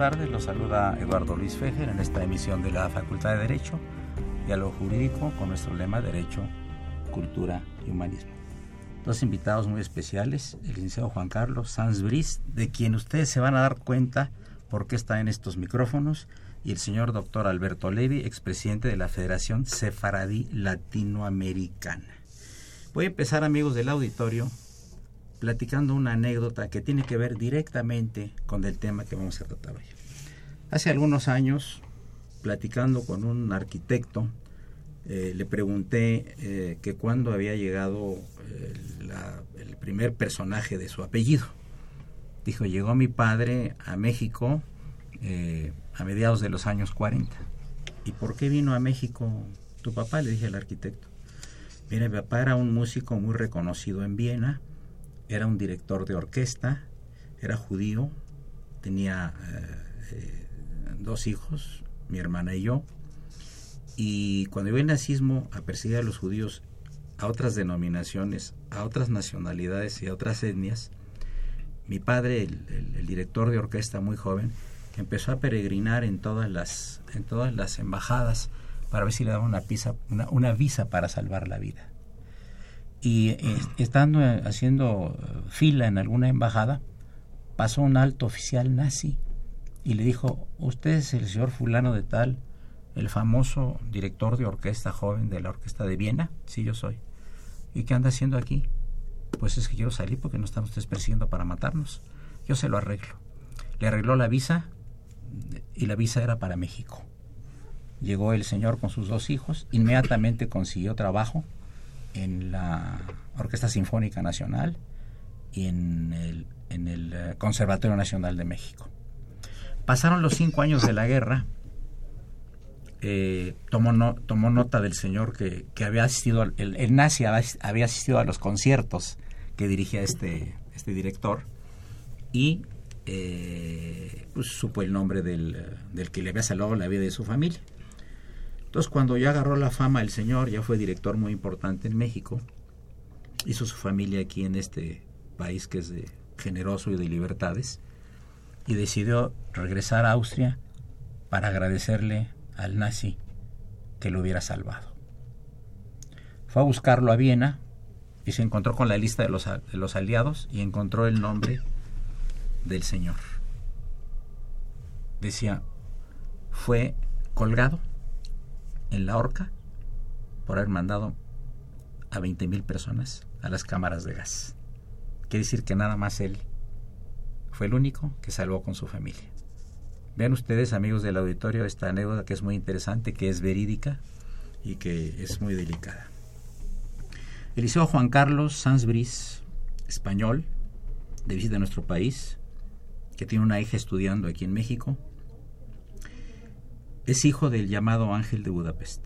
Tardes, los saluda Eduardo Luis Fejer en esta emisión de la Facultad de Derecho, Diálogo Jurídico con nuestro lema Derecho, Cultura y Humanismo. Dos invitados muy especiales, el licenciado Juan Carlos Sanz Briz, de quien ustedes se van a dar cuenta por qué está en estos micrófonos, y el señor doctor Alberto Levi, expresidente de la Federación Sefaradí Latinoamericana. Voy a empezar, amigos del auditorio, platicando una anécdota que tiene que ver directamente con el tema que vamos a tratar hoy. Hace algunos años, platicando con un arquitecto, eh, le pregunté eh, que cuándo había llegado eh, el primer personaje de su apellido. Dijo, llegó mi padre a México a mediados de los años 40. ¿Y por qué vino a México tu papá? Le dije al arquitecto. Mi papá era un músico muy reconocido en Viena, era un director de orquesta, era judío, tenía eh, eh, dos hijos, mi hermana y yo, y cuando iba el nazismo a perseguir a los judíos a otras denominaciones, a otras nacionalidades y a otras etnias, mi padre, el, director de orquesta muy joven, empezó a peregrinar en todas las, en todas las embajadas para ver si le daban una, una visa para salvar la vida y eh, estando eh, haciendo eh, fila en alguna embajada, pasó un alto oficial nazi y le dijo, usted es el señor fulano de tal, el famoso director de orquesta joven de la orquesta de Viena, sí yo soy. ¿Y qué anda haciendo aquí? Pues es que quiero salir porque no están ustedes persiguiendo para matarnos. Yo se lo arreglo. Le arregló la visa y la visa era para México. Llegó el señor con sus dos hijos, inmediatamente consiguió trabajo en la Orquesta Sinfónica Nacional y en el, en el eh, Conservatorio Nacional de México. Pasaron los cinco años de la guerra, eh, tomó, no, tomó nota del señor que, que había asistido, el, el, nazi había asistido a los conciertos que dirigía este, este director y eh, pues, supo el nombre del, del que le había salvado la vida de su familia. Entonces, cuando ya agarró la fama el señor, ya fue director muy importante en México, hizo su familia aquí en este país que es generoso y de libertades, y decidió regresar a Austria para agradecerle al nazi que lo hubiera salvado. Fue a buscarlo a Viena y se encontró con la lista de los aliados y encontró el nombre del señor. Decía, fue colgado en la horca por haber mandado a 20.000 personas a las cámaras de gas. Quiere decir que nada más él fue el único que salvó con su familia. Vean ustedes, amigos del auditorio, esta anécdota que es muy interesante, que es verídica y que es muy delicada. El liceo Juan Carlos Sanz Briz, español, de visita a nuestro país, que tiene una hija estudiando aquí en México, es hijo del llamado Ángel de Budapest,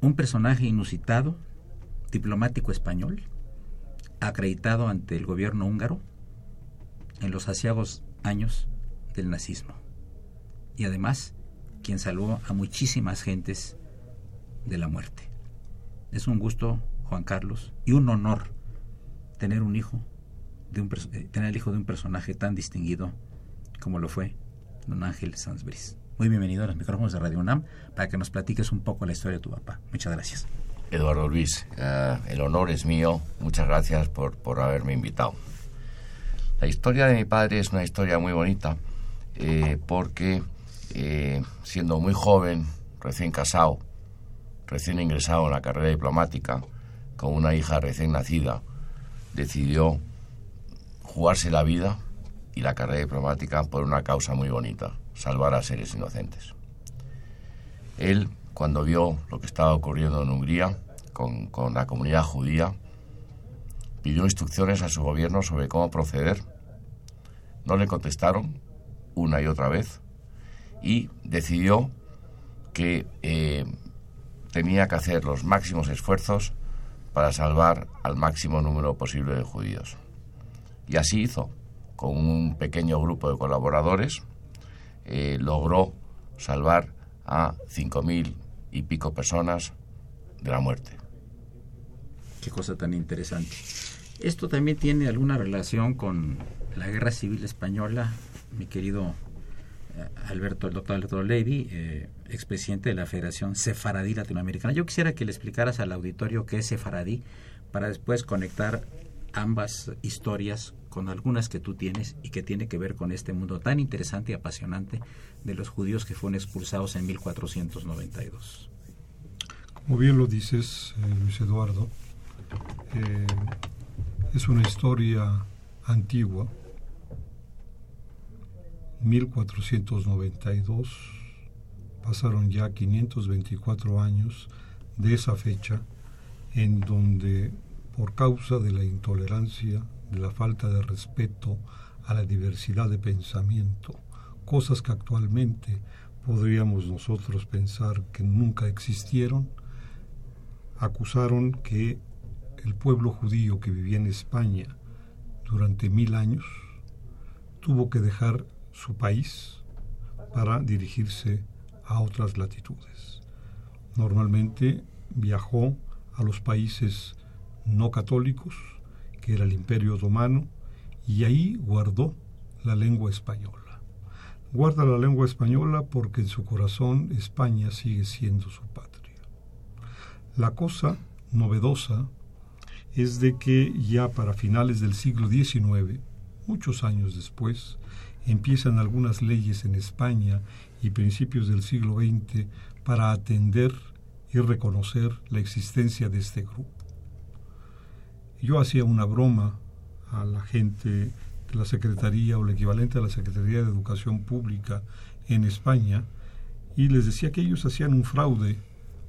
un personaje inusitado, diplomático español, acreditado ante el gobierno húngaro en los asiagos años del nazismo, y además quien salvó a muchísimas gentes de la muerte. Es un gusto, Juan Carlos, y un honor tener un hijo, de un, eh, tener el hijo de un personaje tan distinguido como lo fue don Ángel Sansbris. Muy bienvenido a los micrófonos de Radio UNAM para que nos platiques un poco la historia de tu papá. Muchas gracias. Eduardo Luis, eh, el honor es mío. Muchas gracias por, por haberme invitado. La historia de mi padre es una historia muy bonita eh, porque siendo muy joven, recién casado, recién ingresado en la carrera diplomática, con una hija recién nacida, decidió jugarse la vida y la carrera diplomática por una causa muy bonita, salvar a seres inocentes. Él, cuando vio lo que estaba ocurriendo en Hungría con, con la comunidad judía, pidió instrucciones a su gobierno sobre cómo proceder. No le contestaron una y otra vez y decidió que eh, tenía que hacer los máximos esfuerzos para salvar al máximo número posible de judíos. Y así hizo, con un pequeño grupo de colaboradores, eh, logró salvar a cinco mil y pico personas de la muerte. Qué cosa tan interesante. Esto también tiene alguna relación con la Guerra Civil Española, mi querido Alberto, el doctor Alberto Levy, eh, expresidente de la Federación Sefaradí Latinoamericana. Yo quisiera que le explicaras al auditorio qué es Sefaradí para después conectar ambas historias con algunas que tú tienes y que tiene que ver con este mundo tan interesante y apasionante de los judíos que fueron expulsados en 1492. Como bien lo dices, eh, Luis Eduardo, eh, es una historia antigua 1492, pasaron ya 524 años de esa fecha en donde por causa de la intolerancia, de la falta de respeto a la diversidad de pensamiento, cosas que actualmente podríamos nosotros pensar que nunca existieron, acusaron que el pueblo judío que vivía en España durante mil años tuvo que dejar su país para dirigirse a otras latitudes. Normalmente viajó a los países no católicos, que era el Imperio Otomano, y ahí guardó la lengua española. Guarda la lengua española porque en su corazón España sigue siendo su patria. La cosa novedosa es de que ya para finales del siglo XIX, muchos años después, empiezan algunas leyes en España y principios del siglo XX para atender y reconocer la existencia de este grupo. Yo hacía una broma a la gente de la Secretaría o el equivalente a la Secretaría de Educación Pública en España y les decía que ellos hacían un fraude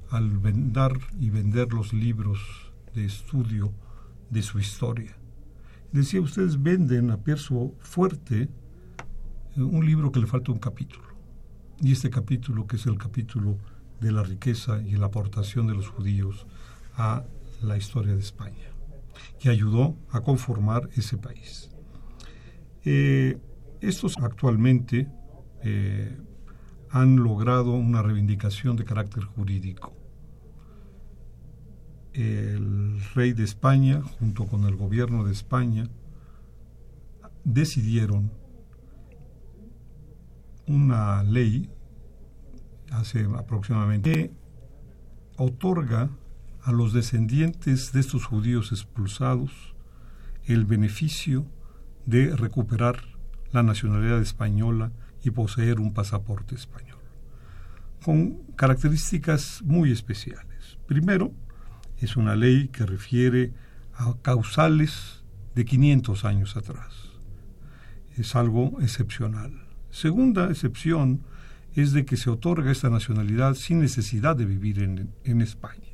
al vender y vender los libros de estudio de su historia. Decía, ustedes venden a peso fuerte un libro que le falta un capítulo. Y este capítulo, que es el capítulo de la riqueza y la aportación de los judíos a la historia de España, que ayudó a conformar ese país. Eh, estos actualmente eh, han logrado una reivindicación de carácter jurídico. El rey de España, junto con el gobierno de España, decidieron una ley hace aproximadamente que otorga a los descendientes de estos judíos expulsados el beneficio de recuperar la nacionalidad española y poseer un pasaporte español, con características muy especiales. Primero, es una ley que refiere a causales de 500 años atrás. Es algo excepcional. Segunda excepción es de que se otorga esta nacionalidad sin necesidad de vivir en, España.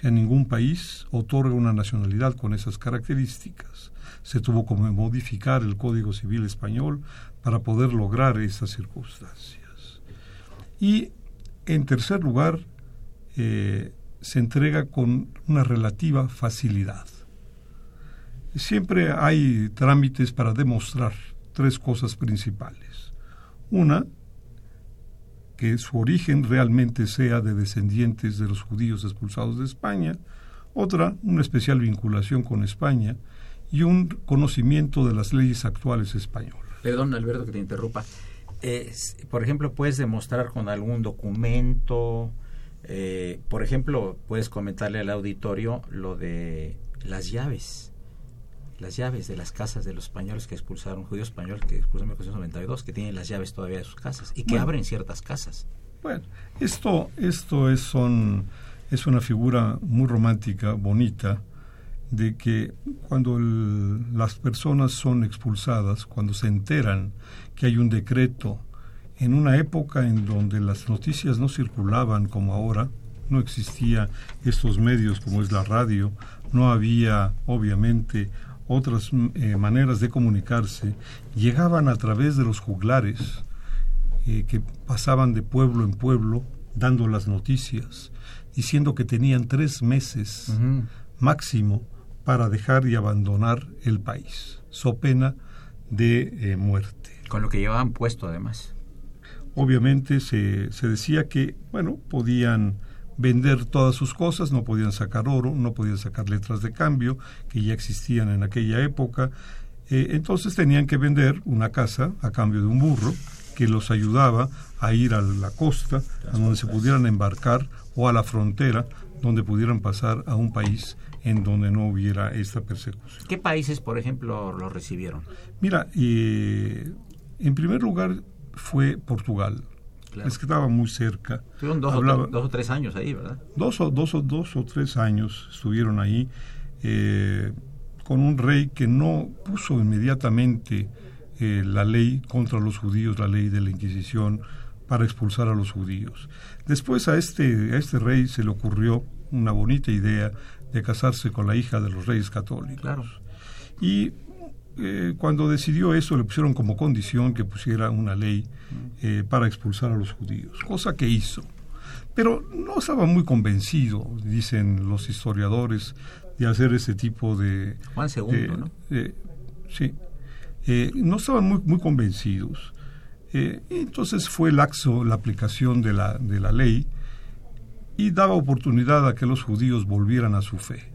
Sea, ningún país otorga una nacionalidad con esas características. Se tuvo que modificar el Código Civil español para poder lograr esas circunstancias. Y, en tercer lugar, eh, se entrega con una relativa facilidad. Siempre hay trámites para demostrar tres cosas principales. Una, que su origen realmente sea de descendientes de los judíos expulsados de España. otra, una especial vinculación con España y un conocimiento de las leyes actuales españolas. Perdón, Alberto, que te interrumpa. por ejemplo, puedes demostrar con algún documento, eh, por ejemplo, puedes comentarle al auditorio lo de las llaves, las llaves de las casas de los españoles que expulsaron, judíos españoles que expulsaron en 1992, que tienen las llaves todavía de sus casas y que abren ciertas casas. Bueno, esto, esto es, son es una figura muy romántica, bonita, de que cuando las personas son expulsadas, cuando se enteran que hay un decreto, en una época en donde las noticias no circulaban como ahora, no existía estos medios como es la radio, no había obviamente otras eh, maneras de comunicarse, llegaban a través de los juglares eh, que pasaban de pueblo en pueblo dando las noticias diciendo que tenían tres meses máximo para dejar y abandonar el país, so pena de eh, muerte. Con lo que llevaban puesto además. Obviamente se, se decía que, bueno, podían vender todas sus cosas, no podían sacar oro, no podían sacar letras de cambio, que ya existían en aquella época. Eh, entonces tenían que vender una casa a cambio de un burro que los ayudaba a ir a la costa, a donde se pudieran embarcar o a la frontera donde pudieran pasar a un país en donde no hubiera esta persecución. ¿Qué países, por ejemplo, lo recibieron? Mira, eh, en primer lugar fue Portugal. Es que estaba muy cerca. Estuvieron dos, o, tres años ahí, ¿verdad? Dos o, dos, o, dos o tres años estuvieron ahí eh, con un rey que no puso inmediatamente eh, la ley contra los judíos, la ley de la Inquisición, para expulsar a los judíos. Después a este, a este rey se le ocurrió una bonita idea de casarse con la hija de los reyes católicos. Y eh, cuando decidió eso le pusieron como condición que pusiera una ley eh, para expulsar a los judíos, cosa que hizo. Pero no estaba muy convencido, dicen los historiadores, de hacer ese tipo de... Juan II, ¿no? sí. Eh, no estaban muy, muy convencidos. Entonces fue laxo la aplicación de la, de la ley y daba oportunidad a que los judíos volvieran a su fe.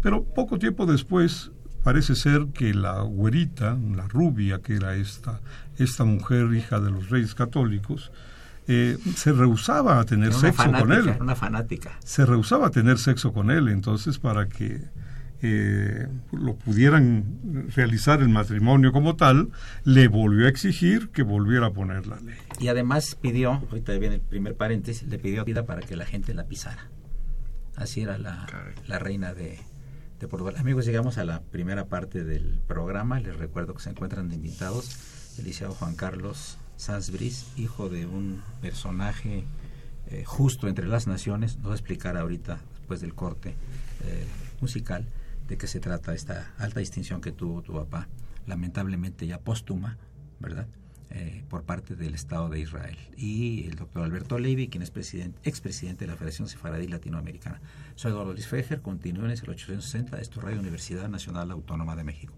Pero poco tiempo después parece ser que la güerita, la rubia, que era esta, esta mujer hija de los reyes católicos, eh, se rehusaba a tener sexo con él. Una fanática. Se rehusaba a tener sexo con él, entonces para que eh, lo pudieran realizar el matrimonio como tal, le volvió a exigir que volviera a poner la ley. Y además pidió, ahorita viene el primer paréntesis, le pidió vida para que la gente la pisara. Así era la, la reina de, de, Portugal. Amigos, llegamos a la primera parte del programa. Les recuerdo que se encuentran de invitados el Juan Carlos Sansbris, hijo de un personaje eh, justo entre las naciones. Nos va a explicar ahorita, después del corte eh, musical, de qué se trata esta alta distinción que tuvo tu papá, lamentablemente ya póstuma, ¿verdad? Eh, por parte del Estado de Israel. Y el doctor Alberto Levy, quien es presidente, expresidente de la Federación Sefaradí Latinoamericana. Soy Eduardo Luis Fejer, continúen en el 860, esto es Radio Universidad Nacional Autónoma de México.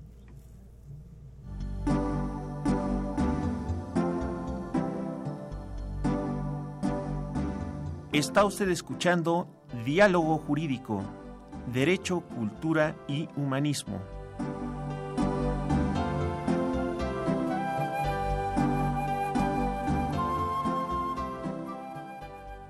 Está usted escuchando Diálogo Jurídico Derecho, Cultura y Humanismo.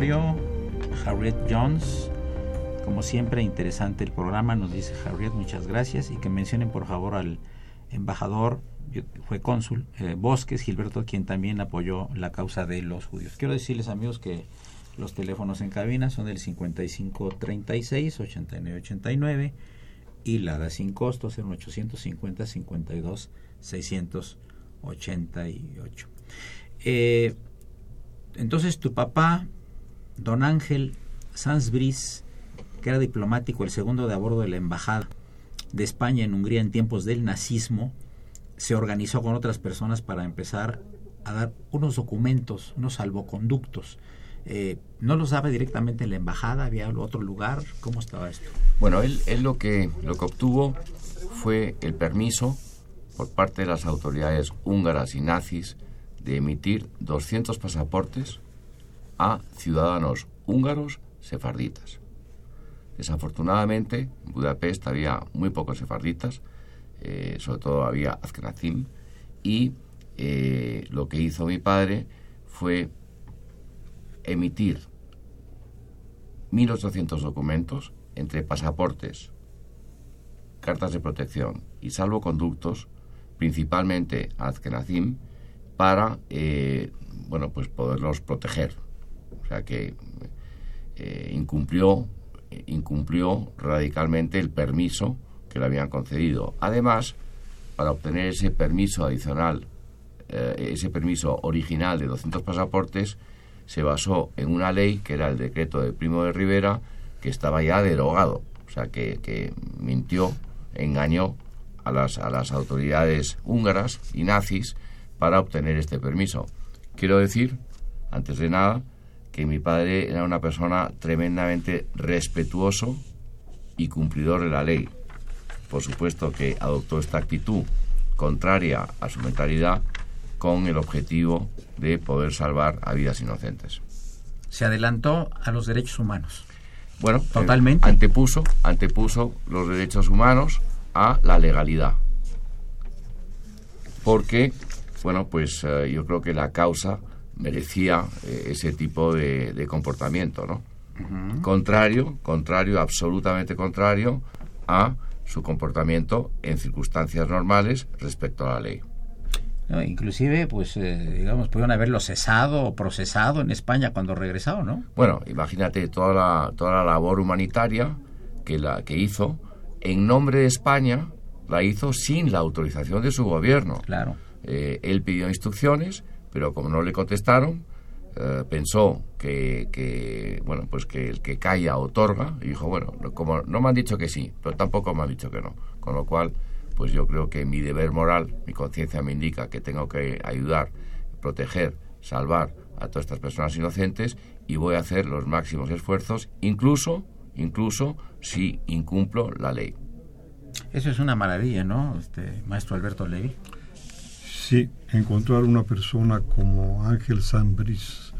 Harriet Jones. Como siempre, interesante el programa, nos dice Harriet, muchas gracias. Y que mencionen por favor al embajador, fue cónsul, eh, Bosques, Gilberto, quien también apoyó la causa de los judíos. Quiero decirles, amigos, que los teléfonos en cabina son el 5536 8989 y la da sin costo 0850 52 688. Eh, entonces tu papá, don Ángel Sansbris, que era diplomático, el segundo de a bordo de la embajada de España en Hungría en tiempos del nazismo, se organizó con otras personas para empezar a dar unos documentos, unos salvoconductos. Eh, ¿No los daba directamente en la embajada? ¿Había otro lugar? ¿Cómo estaba esto? Bueno, él, él lo, que, lo que obtuvo fue el permiso por parte de las autoridades húngaras y nazis de emitir 200 pasaportes a ciudadanos húngaros sefarditas. Desafortunadamente, en Budapest había muy pocos sefarditas, eh, sobre todo había Azkenazim, y eh, lo que hizo mi padre fue emitir 1.800 documentos entre pasaportes, cartas de protección y salvoconductos, principalmente a Azkenazim, para eh, bueno pues poderlos proteger sea que eh, incumplió incumplió radicalmente el permiso que le habían concedido además para obtener ese permiso adicional eh, ese permiso original de 200 pasaportes se basó en una ley que era el decreto de Primo de Rivera que estaba ya derogado o sea que, que mintió engañó a las, a las autoridades húngaras y nazis para obtener este permiso. Quiero decir, antes de nada, que mi padre era una persona tremendamente respetuoso y cumplidor de la ley. Por supuesto que adoptó esta actitud contraria a su mentalidad con el objetivo de poder salvar a vidas inocentes. Se adelantó a los derechos humanos. Bueno, eh, totalmente. antepuso, antepuso los derechos humanos a la legalidad. Porque bueno, pues eh, yo creo que la causa merecía eh, ese tipo de, comportamiento, ¿no? Contrario, contrario, absolutamente contrario a su comportamiento en circunstancias normales respecto a la ley. inclusive, pues, eh, digamos, pudieron haberlo cesado o procesado en España cuando regresado, ¿no? Bueno, imagínate toda la, toda la labor humanitaria que, la, que hizo en nombre de España, la hizo sin la autorización de su gobierno. Claro eh, él pidió instrucciones, pero como no le contestaron, eh, pensó que, bueno, pues que el que calla otorga, y dijo, bueno, como no me han dicho que sí, pero tampoco me han dicho que no. Con lo cual, pues yo creo que mi deber moral, mi conciencia me indica que tengo que ayudar, proteger, salvar a todas estas personas inocentes y voy a hacer los máximos esfuerzos, incluso, incluso si incumplo la ley. Eso es una maravilla, ¿no, este, maestro Alberto Levy? Sí, encontrar una persona como Ángel Sambris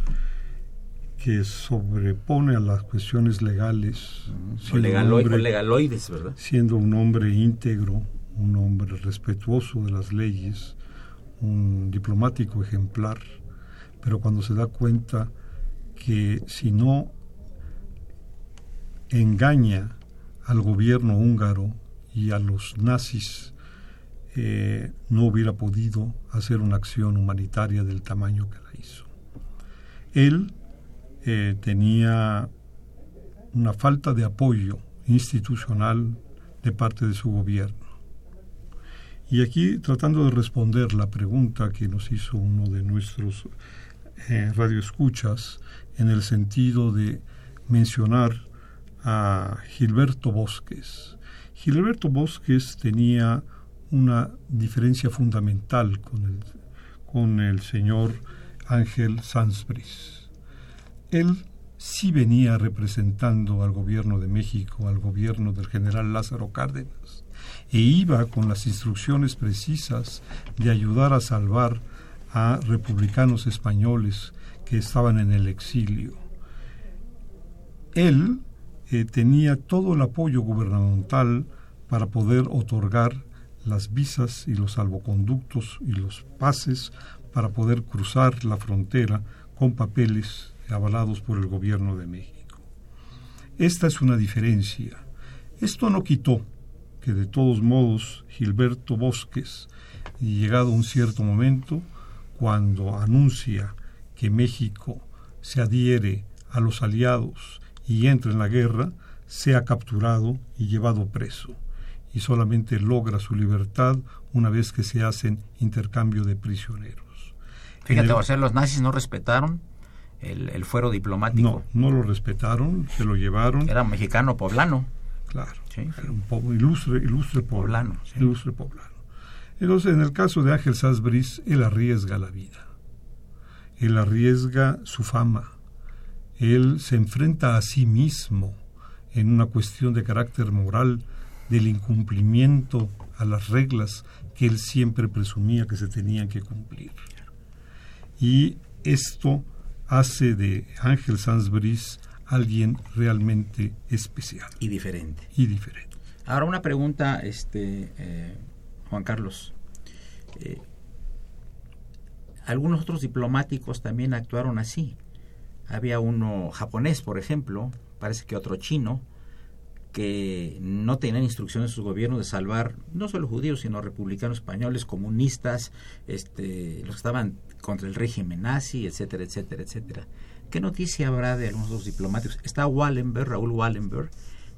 que sobrepone a las cuestiones legales. legaloides, ¿verdad? Siendo un hombre íntegro, un hombre respetuoso de las leyes, un diplomático ejemplar, pero cuando se da cuenta que si no engaña al gobierno húngaro y a los nazis eh, no hubiera podido hacer una acción humanitaria del tamaño que la hizo. Él eh, tenía una falta de apoyo institucional de parte de su gobierno. Y aquí, tratando de responder la pregunta que nos hizo uno de nuestros eh, radioescuchas, en el sentido de mencionar a Gilberto Bosques. Gilberto Bosques tenía una diferencia fundamental con el, con el señor Ángel Sansbris. Él sí venía representando al gobierno de México, al gobierno del general Lázaro Cárdenas, e iba con las instrucciones precisas de ayudar a salvar a republicanos españoles que estaban en el exilio. Él eh, tenía todo el apoyo gubernamental para poder otorgar las visas y los salvoconductos y los pases para poder cruzar la frontera con papeles avalados por el gobierno de México. Esta es una diferencia. Esto no quitó que de todos modos Gilberto Bosques, llegado un cierto momento, cuando anuncia que México se adhiere a los aliados y entra en la guerra, sea capturado y llevado preso, y solamente logra su libertad una vez que se hacen intercambio de prisioneros. Fíjate, o sea, los nazis no respetaron el, fuero diplomático. No, no lo respetaron, se lo llevaron. Era mexicano poblano. Claro, era un ilustre, ilustre poblano. Ilustre poblano. Entonces, en el caso de Ángel Sasbris, él arriesga la vida. Él arriesga su fama. Él se enfrenta a sí mismo en una cuestión de carácter moral del incumplimiento a las reglas que él siempre presumía que se tenían que cumplir. Y esto hace de Ángel Sansbury alguien realmente especial. Y diferente. Y diferente. Ahora una pregunta, este, eh, Juan Carlos. Eh, algunos otros diplomáticos también actuaron así. Había uno japonés, por ejemplo, parece que otro chino, que no tenían instrucciones de sus gobiernos de salvar no solo judíos, sino republicanos españoles, comunistas, este, los que estaban contra el régimen nazi, etcétera, etcétera, etcétera. ¿Qué noticia habrá de algunos de los diplomáticos? Está Wallenberg, Raúl Wallenberg,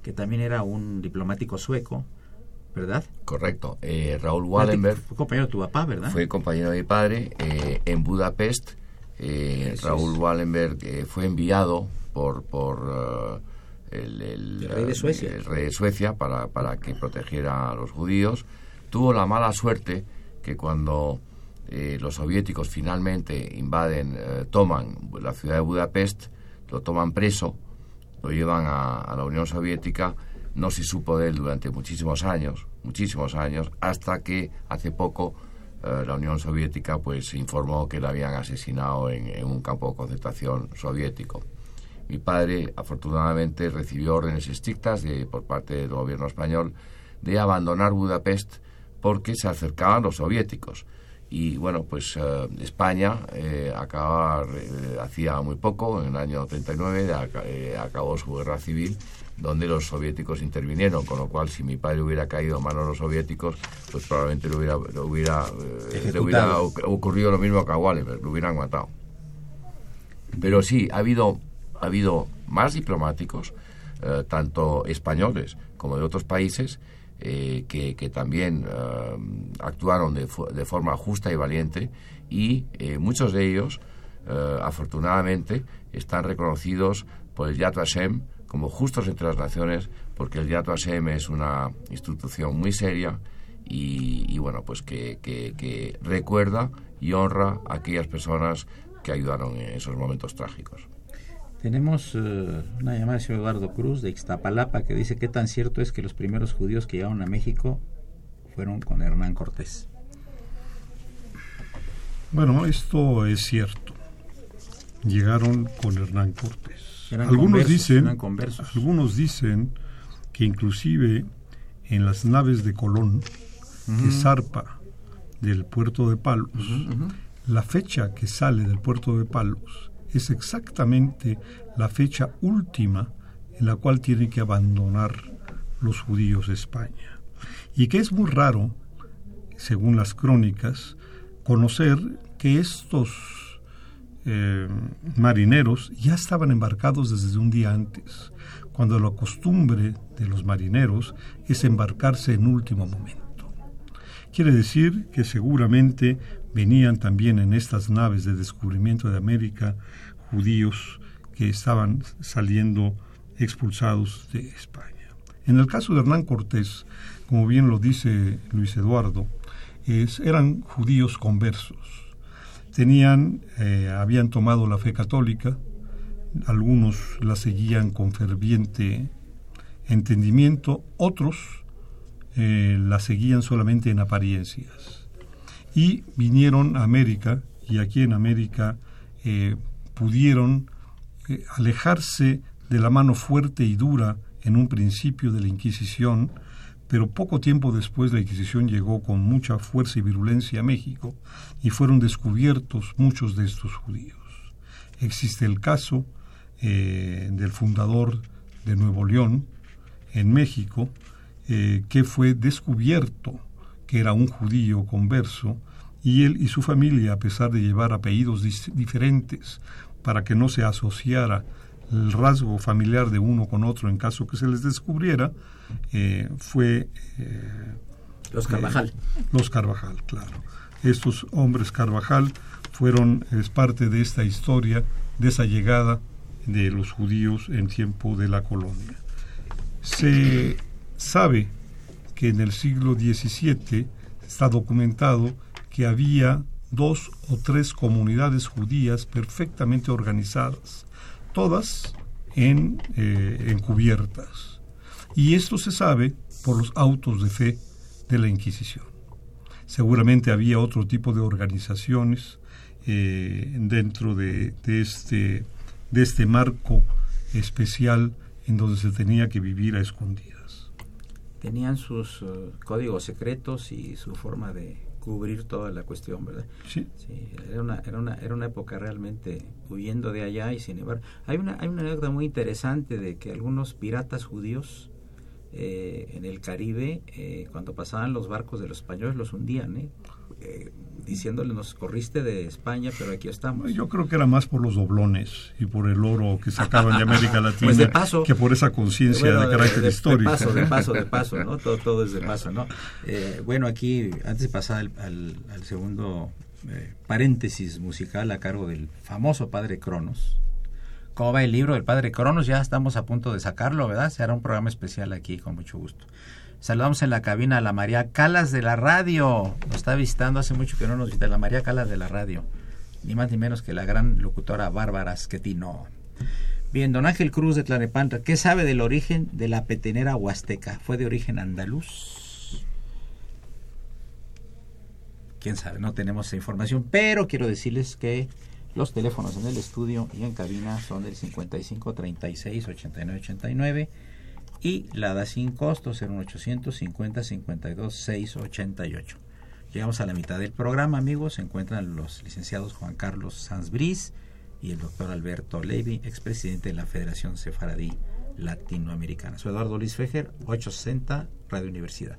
que también era un diplomático sueco, ¿verdad? Correcto. Eh, Raúl Wallenberg. Fue compañero de tu papá, ¿verdad? Fue compañero de mi padre eh, en Budapest. Eh, Raúl Wallenberg fue enviado por, por el, rey de Suecia, el rey de Suecia para, para que protegiera a los judíos. Tuvo la mala suerte que cuando eh, los soviéticos finalmente invaden, eh, toman la ciudad de Budapest, lo toman preso, lo llevan a, la Unión Soviética, no se supo de él durante muchísimos años, muchísimos años, hasta que hace poco eh, la Unión Soviética pues informó que lo habían asesinado en, en un campo de concentración soviético. Mi padre, afortunadamente, recibió órdenes estrictas de, por parte del gobierno español de abandonar Budapest porque se acercaban los soviéticos. Y bueno, pues eh, España eh, acaba, eh, hacía muy poco, en el año 39, acabó su guerra civil, donde los soviéticos intervinieron, con lo cual si mi padre hubiera caído en manos de los soviéticos, pues probablemente le hubiera, hubiera, le hubiera ocurrido lo mismo que a Wallenberg, lo hubieran matado. Pero sí, ha habido ha habido más diplomáticos, eh, tanto españoles como de otros países, eh, que, también eh, actuaron de, forma justa y valiente y muchos de ellos, afortunadamente, están reconocidos por el Yad Vashem como justos entre las naciones, porque el Yad Vashem es una institución muy seria y, bueno, pues que recuerda y honra a aquellas personas que ayudaron en esos momentos trágicos. Tenemos eh, una llamada del señor Eduardo Cruz de Ixtapalapa que dice qué tan cierto es que los primeros judíos que llegaron a México fueron con Hernán Cortés. Bueno, esto es cierto. Llegaron con Hernán Cortés. algunos dicen, algunos dicen que inclusive en las naves de Colón que zarpa del puerto de Palos, la fecha que sale del puerto de Palos es exactamente la fecha última en la cual tienen que abandonar los judíos de España. Y que es muy raro, según las crónicas, conocer que estos eh, marineros ya estaban embarcados desde un día antes, cuando la costumbre de los marineros es embarcarse en último momento. Quiere decir que seguramente venían también en estas naves de descubrimiento de América judíos que estaban saliendo expulsados de España. En el caso de Hernán Cortés, como bien lo dice Luis Eduardo, eran judíos conversos. Tenían, eh, habían tomado la fe católica, algunos la seguían con ferviente entendimiento, otros eh, la seguían solamente en apariencias. Y vinieron a América, y aquí en América eh, pudieron eh, alejarse de la mano fuerte y dura en un principio de la Inquisición, pero poco tiempo después la Inquisición llegó con mucha fuerza y virulencia a México y fueron descubiertos muchos de estos judíos. Existe el caso eh, del fundador de Nuevo León, en México, que fue descubierto que era un judío converso y él y su familia, a pesar de llevar apellidos diferentes para que no se asociara el rasgo familiar de uno con otro en caso que se les descubriera, eh, fue... los Carvajal. los Carvajal, claro. Estos hombres Carvajal fueron, es parte de esta historia, de esa llegada de los judíos en tiempo de la colonia. Se sabe que en el siglo XVII está documentado que había dos o tres comunidades judías perfectamente organizadas, todas eh, encubiertas. Y esto se sabe por los autos de fe de la Inquisición. Seguramente había otro tipo de organizaciones eh, dentro de, este, de este marco especial en donde se tenía que vivir a escondidas. Tenían sus eh, códigos secretos y su forma de cubrir toda la cuestión, ¿verdad? Sí. era, una, era, una, era una época realmente huyendo de allá y sin embargo... Hay una, hay una anécdota muy interesante de que algunos piratas judíos eh, en el Caribe, eh, cuando pasaban los barcos de los españoles, los hundían, ¿eh? Eh diciéndole nos corriste de España, pero aquí estamos. Yo creo que era más por los doblones y por el oro que sacaban de América Latina pues que por esa conciencia de carácter histórico. De paso, de paso, de paso, ¿no? Todo, todo es de paso, ¿no? bueno, aquí, antes de pasar al, al, segundo paréntesis musical a cargo del famoso padre Cronos, cómo va el libro del padre Cronos, ya estamos a punto de sacarlo, ¿verdad? Será un programa especial aquí, con mucho gusto. Saludamos en la cabina a la María Calas de la radio. Nos está visitando hace mucho que no nos visita la María Calas de la radio. Ni más ni menos que la gran locutora Bárbara Schettino. Bien, don Ángel Cruz de Tlanepantla, ¿qué sabe del origen de la petenera huasteca? ¿Fue de origen andaluz? Quién sabe, no tenemos esa información, pero quiero decirles que los teléfonos en el estudio y en cabina son del 55 36 89 89 y la da sin costo 0800 50 52 688. Llegamos a la mitad del programa, amigos. Se encuentran los licenciados Juan Carlos Sanz Briz y el doctor Alberto Levy, expresidente de la Federación Sefaradí Latinoamericana. Soy Eduardo Luis Fejer, 860 Radio Universidad.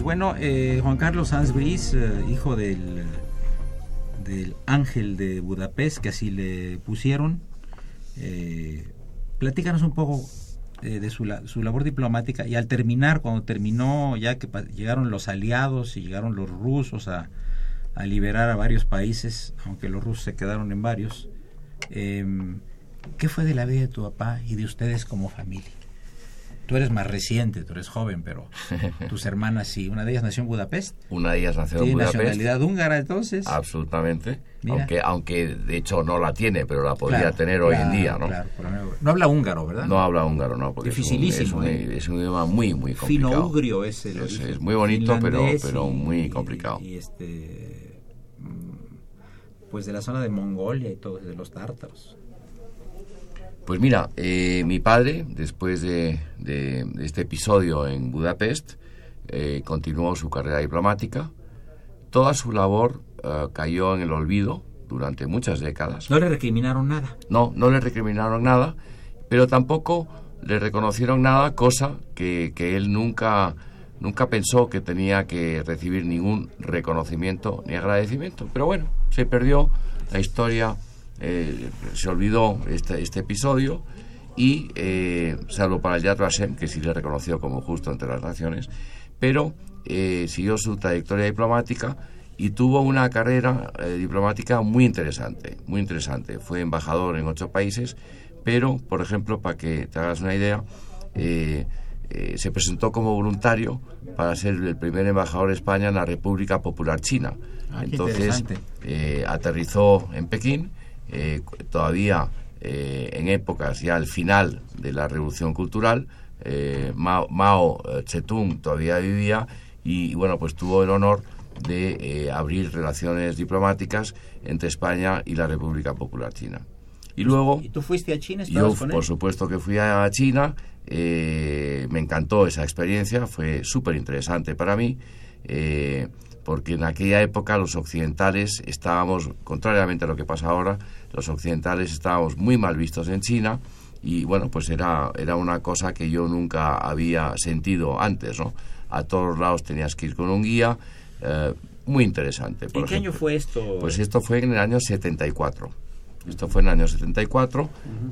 Bueno, eh, Juan Carlos Sanz Briz, eh, hijo del, del ángel de Budapest, que así le pusieron, Eh, platícanos un poco de su, su, labor diplomática y al terminar, cuando terminó, ya que llegaron los aliados y llegaron los rusos a, a liberar a varios países, aunque los rusos se quedaron en varios, ¿qué fue de la vida de tu papá y de ustedes como familia? Tú eres más reciente, tú eres joven, pero tus hermanas sí. Una de ellas nació en Budapest. Una de ellas nació en Budapest. nacionalidad húngara entonces? Absolutamente. Aunque, aunque de hecho no la tiene, pero la podría tener hoy en día, ¿no? Claro, no habla húngaro, ¿verdad? No habla húngaro, no. Porque Dificilísimo. ¿eh? Es un, idioma muy, muy complicado. Fino-ugrio es el es, muy bonito, pero, pero muy complicado. Y, este. Mm, pues de la zona de Mongolia y todo, de los tártaros. Pues mira, eh, mi padre, después de, este episodio en Budapest, eh, continuó su carrera diplomática. Toda su labor eh, cayó en el olvido durante muchas décadas. ¿No le recriminaron nada? No, no le recriminaron nada, pero tampoco le reconocieron nada, cosa que, que él nunca, nunca pensó que tenía que recibir ningún reconocimiento ni agradecimiento. Pero bueno, se perdió la historia eh, se olvidó este, este episodio y, eh, salvo para el Yad Vashem, que sí le reconoció como justo entre las naciones, pero eh, siguió su trayectoria diplomática y tuvo una carrera diplomática muy interesante, muy interesante. Fue embajador en ocho países, pero, por ejemplo, para que te hagas una idea, se presentó como voluntario para ser el primer embajador de España en la República Popular China. Ah, Entonces, aterrizó en Pekín eh, todavía eh, en épocas ya al final de la revolución cultural, eh, Mao, Mao Zedong todavía vivía y, bueno, pues tuvo el honor de abrir relaciones diplomáticas entre España y la República Popular China. Y luego... ¿Y tú fuiste a China? Yo, por supuesto que fui a China, me encantó esa experiencia, fue súper interesante para mí porque en aquella época los occidentales estábamos, contrariamente a lo que pasa ahora, los occidentales estábamos muy mal vistos en China y bueno, pues era, era una cosa que yo nunca había sentido antes, ¿no? A todos lados tenías que ir con un guía, eh, muy interesante. ¿En qué año fue esto? Pues esto fue en el año 74. Esto fue en el año 74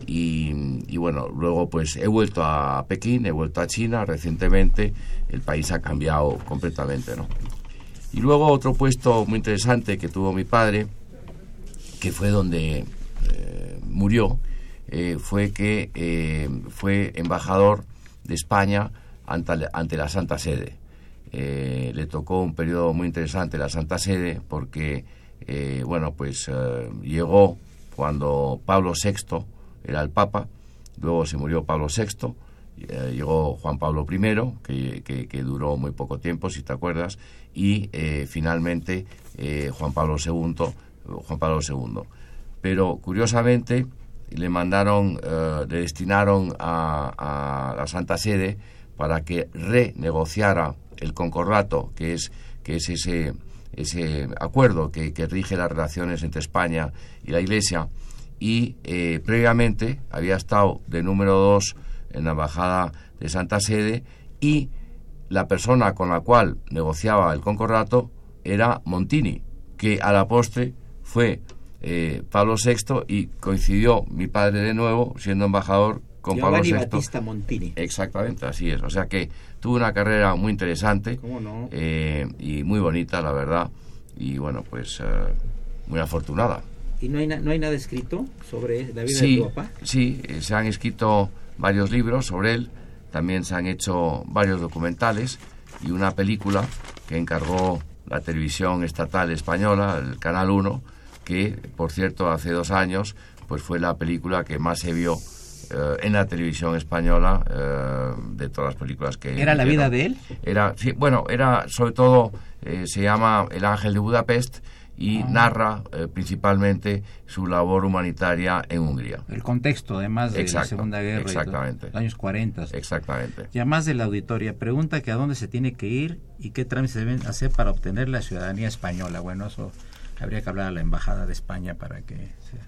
y, y, bueno, luego pues he vuelto a Pekín, he vuelto a China recientemente, el país ha cambiado completamente, ¿no? Y luego otro puesto muy interesante que tuvo mi padre, que fue donde eh, murió, eh, fue que eh, fue embajador de España ante, la Santa Sede. le tocó un periodo muy interesante la Santa Sede porque, bueno, pues llegó cuando Pablo VI era el Papa, luego se murió Pablo VI, llegó Juan Pablo I, que, que, duró muy poco tiempo, si te acuerdas, y eh, finalmente eh, Juan Pablo II, Juan Pablo II. Pero curiosamente le mandaron, eh, le destinaron a, la Santa Sede para que renegociara el concordato, que es, que es ese, ese acuerdo que, que rige las relaciones entre España y la Iglesia, y previamente había estado de número dos en la embajada de Santa Sede y la persona con la cual negociaba el concordato era Montini, que a la postre fue eh, Pablo VI y coincidió mi padre de nuevo siendo embajador con Pablo VI. Battista Montini. Exactamente, así es. O sea que tuvo una carrera muy interesante eh, y muy bonita, la verdad. Y bueno, pues eh, muy afortunada. ¿Y no hay, no hay nada escrito sobre la vida de tu papá? Sí, se han escrito varios libros sobre él. También se han hecho varios documentales y una película que encargó la televisión estatal española, el Canal 1, que, por cierto, hace dos años, pues fue la película que más se vio eh, en la televisión española eh, de todas las películas que... ¿Era la vida de él? Era, sí, bueno, era sobre todo, eh, se llama El Ángel de Budapest y ah. narra eh, principalmente su labor humanitaria en Hungría. El contexto, además de la Segunda Guerra, exactamente. los años 40. Exactamente. Y además de la auditoría, pregunta que a dónde se tiene que ir y qué trámites se deben hacer para obtener la ciudadanía española. Bueno, eso habría que hablar a la Embajada de España para que... Sea.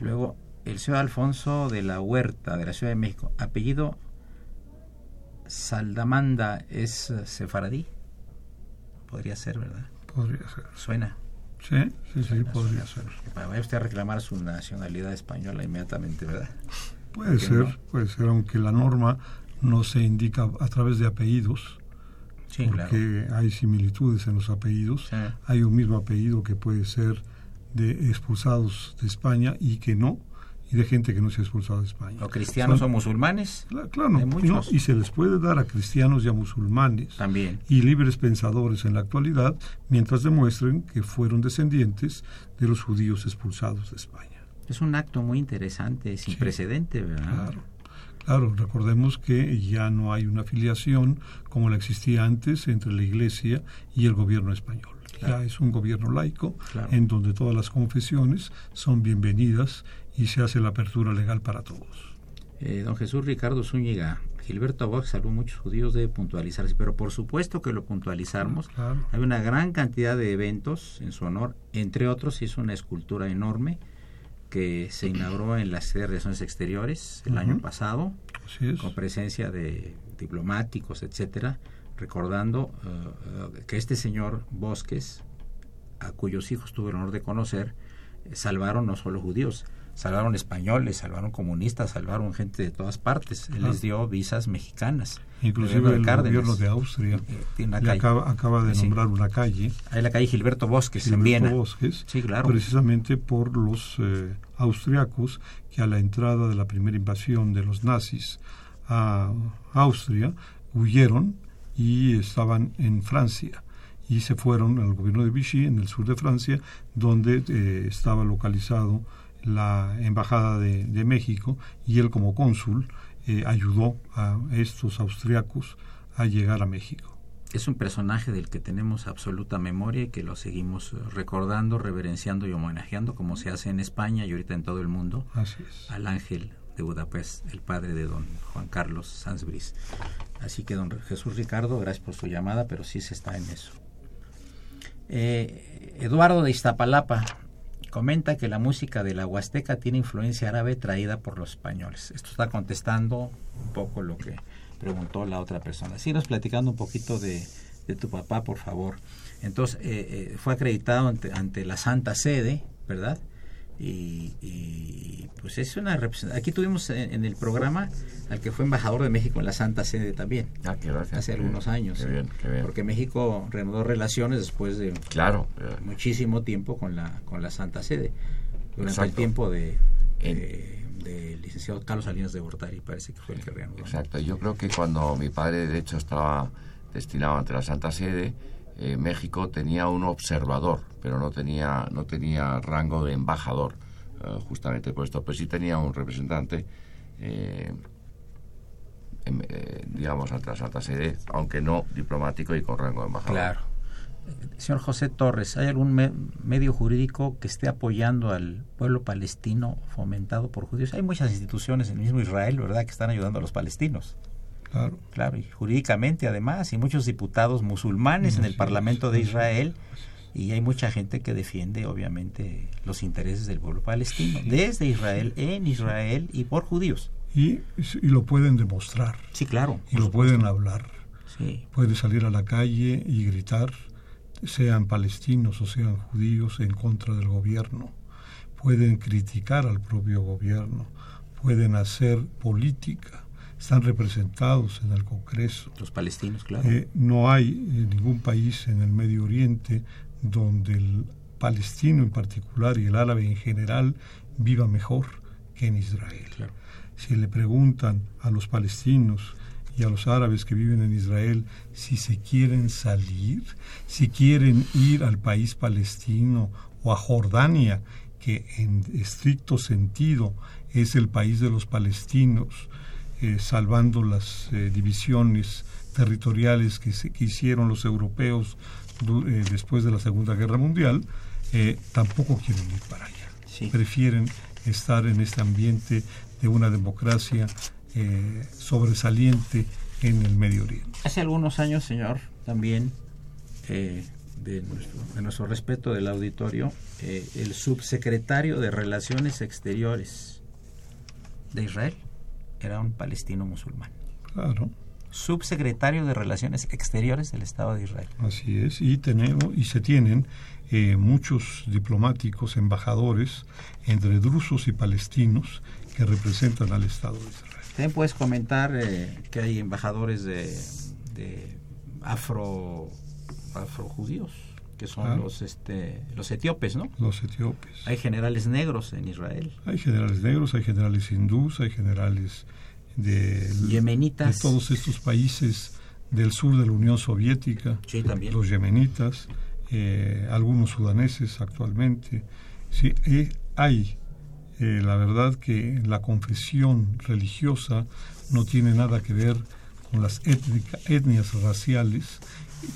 Luego, el señor Alfonso de la Huerta, de la Ciudad de México, apellido Saldamanda, ¿es sefaradí? Podría ser, ¿verdad? Podría ser. Suena. Sí, sí, sí, podría ser. Vaya usted a reclamar su nacionalidad española inmediatamente, ¿verdad? Puede ser, puede ser, aunque la norma no se indica a través de apellidos, Sí, porque hay similitudes en los apellidos. Sí. Hay un mismo apellido que puede ser de expulsados de España y que no, y de gente que no se ha expulsado de España. ¿O cristianos Son- o musulmanes? Cla- Claro, no, y se les puede dar a cristianos y a musulmanes También. y libres pensadores en la actualidad mientras demuestren que fueron descendientes de los judíos expulsados de España. Es un acto muy interesante, sin Sí. precedente, ¿verdad? Claro. Claro, recordemos que ya no hay una afiliación como la existía antes entre la Iglesia y el gobierno español. Claro. Ya es un gobierno laico Claro. en donde todas las confesiones son bienvenidas y se hace la apertura legal para todos. Eh, don Jesús Ricardo Zúñiga, Gilberto Box salvó muchos judíos, debe puntualizarse, pero por supuesto que lo puntualizamos. Claro. Hay una gran cantidad de eventos en su honor, entre otros hizo una escultura enorme que se inauguró en la sede de Relaciones Exteriores el año pasado, con presencia de diplomáticos, etcétera, recordando eh, eh, que este señor Bosques, a cuyos hijos tuve el honor de conocer, eh, salvaron no solo judíos, salvaron españoles, salvaron comunistas, salvaron gente de todas partes. Él les dio visas mexicanas. Inclusive el Cárdenas. gobierno de Austria tiene una acaba, acaba de Sí. nombrar una calle, Ahí la calle Gilberto Bosques, en Gilberto Viena. Bosques, Sí, claro. precisamente por los eh, austriacos que a la entrada de la primera invasión de los nazis a Austria huyeron y estaban en Francia y se fueron al gobierno de Vichy en el sur de Francia donde eh, estaba localizado la embajada de, de México y él como cónsul eh, ayudó a estos austriacos a llegar a México. Es un personaje del que tenemos absoluta memoria y que lo seguimos recordando, reverenciando y homenajeando, como se hace en España y ahorita en todo el mundo, Así es. al ángel de Budapest, el padre de don Juan Carlos Sansbris. Así que don Jesús Ricardo, gracias por su llamada, pero sí se está en eso. Eh, Eduardo de Iztapalapa comenta que la música de la Huasteca tiene influencia árabe traída por los españoles. Esto está contestando un poco lo que preguntó la otra persona. Síguenos platicando un poquito de, tu papá, por favor. Entonces, eh, eh, fue acreditado ante la Santa Sede, ¿verdad? Y, y, pues es una representación. Aquí tuvimos en, en, el programa al que fue embajador de México en la Santa Sede también. Ah, qué gracias. Hace qué algunos bien, años. Qué bien, qué bien. Porque México reanudó relaciones después de claro, muchísimo tiempo con la, con la Santa Sede. Durante Exacto. el tiempo de, de licenciado Carlos Salinas de Gortari, parece que fue el que reanudó. Exacto. Yo creo que cuando mi padre, de hecho, estaba destinado ante la Santa Sede, eh, México tenía un observador, pero no tenía, no tenía rango de embajador, eh, justamente por esto. Pero sí tenía un representante, eh, em- eh, digamos, Santa Sede, aunque no diplomático y con rango de embajador. Claro. Señor José Torres, ¿hay algún me- medio jurídico que esté apoyando al pueblo palestino fomentado por judíos? Hay muchas instituciones en el mismo Israel, ¿verdad?, que están ayudando a los palestinos. Claro. Claro, y jurídicamente además, y muchos diputados musulmanes en el Sí, Parlamento de sí. Israel, y hay mucha gente que defiende, obviamente, los intereses del pueblo palestino, desde Israel, en Israel y por judíos. Y, y lo pueden demostrar, Sí, claro. y lo supuesto. pueden hablar. Sí, Puede salir a la calle y gritar, sean palestinos o sean judíos, en contra del gobierno. Pueden criticar al propio gobierno, pueden hacer política, están representados en el Congreso. los palestinos, claro. Eh, no hay eh, ningún país en el Medio Oriente donde el palestino en particular y el árabe en general viva mejor que en Israel. Claro. Si le preguntan a los palestinos y a los árabes que viven en Israel si se quieren salir, si quieren ir al país palestino o a Jordania, que en estricto sentido es el país de los palestinos, eh, salvando las eh, divisiones territoriales que, se, que hicieron los europeos du- eh, después de la Segunda Guerra Mundial, eh, tampoco quieren ir para allá. Sí. Prefieren estar en este ambiente de una democracia eh, sobresaliente en el Medio Oriente. Hace algunos años, señor, también, eh, de, nuestro, de nuestro respeto del auditorio, eh, el subsecretario de Relaciones Exteriores de Israel era un palestino musulmán. Claro. subsecretario de Relaciones Exteriores del Estado de Israel. Así es, y tenemos y se tienen eh, muchos diplomáticos, embajadores entre drusos y palestinos que representan al Estado de Israel. También puedes comentar eh, que hay embajadores de, de afro afrojudíos que son Claro. los este los etíopes, ¿no? Los etíopes. Hay generales negros en Israel. Hay generales negros, hay generales hindús, hay generales de, Yemenitas. de todos estos países del sur de la Unión Soviética, Sí, también. los yemenitas, eh, algunos sudaneses actualmente. Sí, eh, hay, eh, la verdad que la confesión religiosa no tiene nada que ver con las étnica- etnias raciales.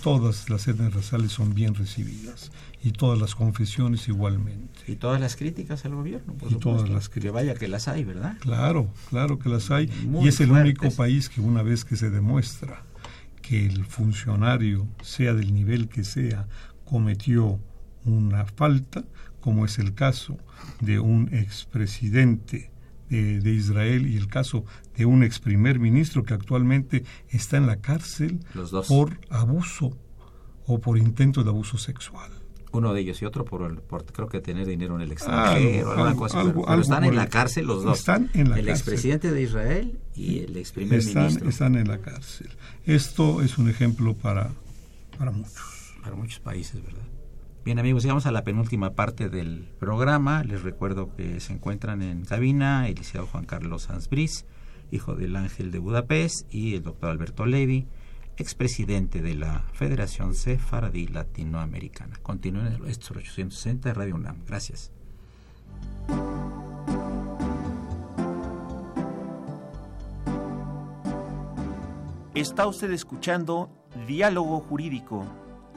Todas las etnias raciales son bien recibidas y todas las confesiones igualmente. Y todas las críticas al gobierno, por Y supuesto. todas las Que vaya que las hay, ¿verdad? Claro, claro que las hay. Muy y es el fuertes. único país que una vez que se demuestra que el funcionario, sea del nivel que sea, cometió una falta, como es el caso de un expresidente de, de Israel y el caso de un ex primer ministro que actualmente está en la cárcel Los dos. por abuso o por intento de abuso sexual. Uno de ellos y otro por, el- por creo que tener dinero en el extranjero, algo, cosa. algo, pero, pero algo están en la el- cárcel los dos. Están en la el cárcel. expresidente de Israel y el ex primer están, ministro. están en la cárcel. Esto es un ejemplo para, para muchos. para muchos países, ¿verdad? Bien amigos, llegamos a la penúltima parte del programa. Les recuerdo que se encuentran en cabina el licenciado Juan Carlos Sanz hijo del Ángel de Budapest, y el doctor Alberto Levi, expresidente de la Federación Sefaradí Latinoamericana. Continúen en estos 860 de Radio UNAM. Gracias. Está usted escuchando Diálogo Jurídico,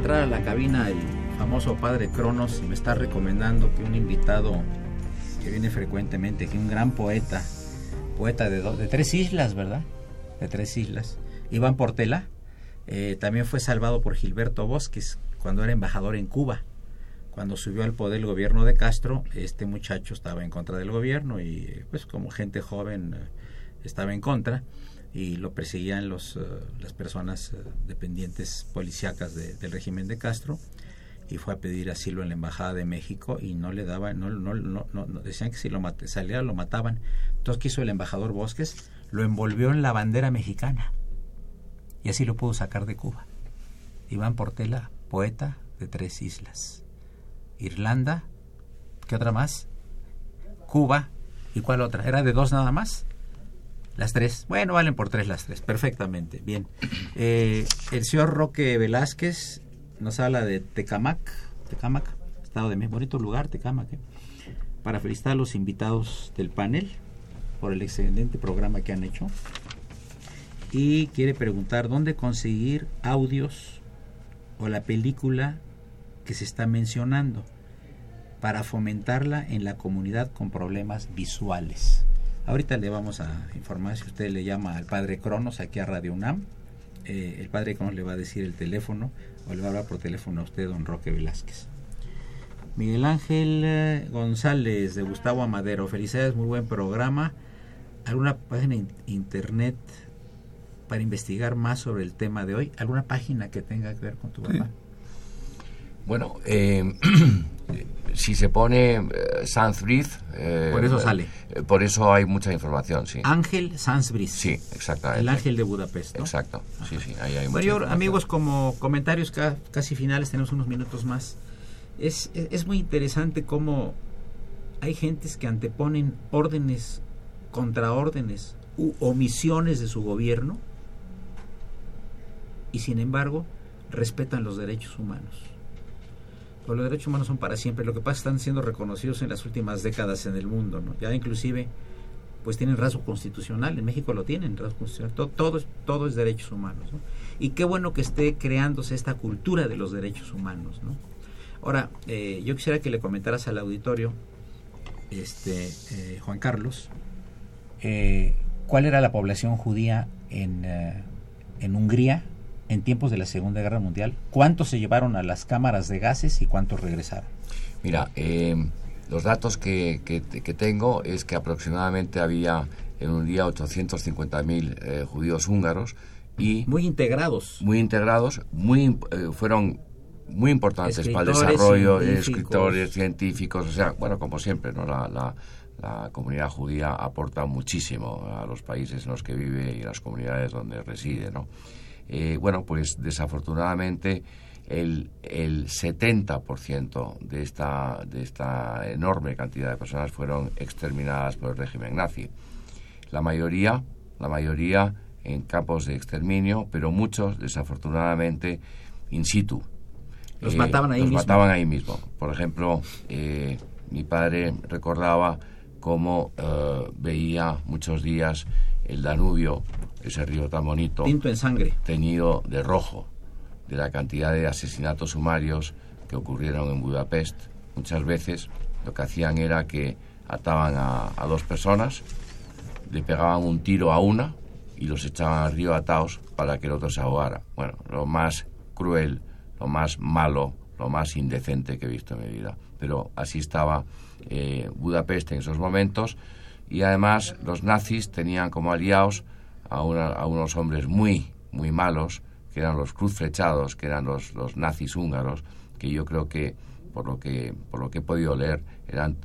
Entrar a la cabina el famoso padre Cronos me está recomendando que un invitado que viene frecuentemente, que un gran poeta, poeta de, do- de tres islas, ¿verdad? De tres islas, Iván Portela, eh, también fue salvado por Gilberto Bosques cuando era embajador en Cuba. Cuando subió al poder el gobierno de Castro, este muchacho estaba en contra del gobierno y pues como gente joven eh, estaba en contra y lo perseguían los, eh, las personas eh, dependientes policíacas de- del régimen de Castro y fue a pedir asilo en la embajada de México y no le daban, no, no, no, decían que si lo saliera lo mataban. Entonces, ¿qué hizo el embajador Bosques? Lo envolvió en la bandera mexicana y así lo pudo sacar de Cuba. Iván Portela, poeta de tres islas. Irlanda, ¿qué otra más? Cuba, ¿y cuál otra? ¿Era de dos nada más? Las tres. Bueno, valen por tres las tres. Perfectamente. Bien. Eh, el señor Roque Velázquez nos habla de Tecamac. Tecamac, Estado de México. Bonito lugar, Tecamac. ¿eh? Para felicitar a los invitados del panel por el excelente programa que han hecho. Y quiere preguntar dónde conseguir audios o la película que se está mencionando para fomentarla en la comunidad con problemas visuales. Ahorita le vamos a informar si usted le llama al padre Cronos aquí a Radio UNAM eh, el padre cómo le va a decir el teléfono o le va a hablar por teléfono a usted, don Roque Velázquez. Miguel Ángel eh, González de Gustavo Amadero, felicidades, muy buen programa. ¿Alguna página in- internet para investigar más sobre el tema de hoy? ¿Alguna página que tenga que ver con tu Sí. papá? Bueno, eh, si se pone eh, Sans Brise, eh, Por eso sale. eh, por eso hay mucha información, sí. Ángel Sansbris. Sí, exactamente. El ángel de Budapest. ¿no? Exacto, sí, sí, ahí hay mucha Bueno, información. amigos, como comentarios ca- casi finales, tenemos unos minutos más. Es, es, es muy interesante cómo hay gentes que anteponen órdenes, contraórdenes u omisiones de su gobierno y sin embargo respetan los derechos humanos. Pero los derechos humanos son para siempre. Lo que pasa es que están siendo reconocidos en las últimas décadas en el mundo. ¿no? Ya inclusive pues tienen rasgo constitucional. En México lo tienen, rasgo constitucional. Todo, todo, es, todo es derechos humanos. ¿no? Y qué bueno que esté creándose esta cultura de los derechos humanos. ¿no? Ahora, eh, yo quisiera que le comentaras al auditorio, este eh, Juan Carlos, eh, ¿cuál era la población judía en, eh, en Hungría en tiempos de la Segunda Guerra Mundial? ¿Cuántos se llevaron a las cámaras de gases y cuántos regresaron? Mira, eh, los datos que, que, que tengo es que aproximadamente había en un día 850.000 eh, judíos húngaros y Muy integrados. muy integrados, muy eh, fueron muy importantes para el desarrollo, científicos. escritores, científicos, o sea, bueno, como siempre, ¿no? La, la, la comunidad judía aporta muchísimo a los países en los que vive y a las comunidades donde reside, ¿no? Eh, bueno, pues desafortunadamente el, el 70% de esta, de esta enorme cantidad de personas fueron exterminadas por el régimen nazi. La mayoría, la mayoría en campos de exterminio, pero muchos, desafortunadamente, in situ. Los Eh, mataban ahí los mismo. mataban ahí mismo. Por ejemplo, eh, mi padre recordaba cómo eh, veía muchos días el Danubio, ese río tan bonito, Tinto en sangre. teñido de rojo, de la cantidad de asesinatos sumarios que ocurrieron en Budapest. Muchas veces lo que hacían era que ataban a, a dos personas, le pegaban un tiro a una y los echaban al río atados para que el otro se ahogara. Bueno, lo más cruel, lo más malo, lo más indecente que he visto en mi vida. Pero así estaba eh, Budapest en esos momentos y además los nazis tenían como aliados a, una- a unos hombres muy, muy malos, que eran los cruzflechados, que eran los, los nazis húngaros, que yo creo que por lo que por lo que he podido leer eran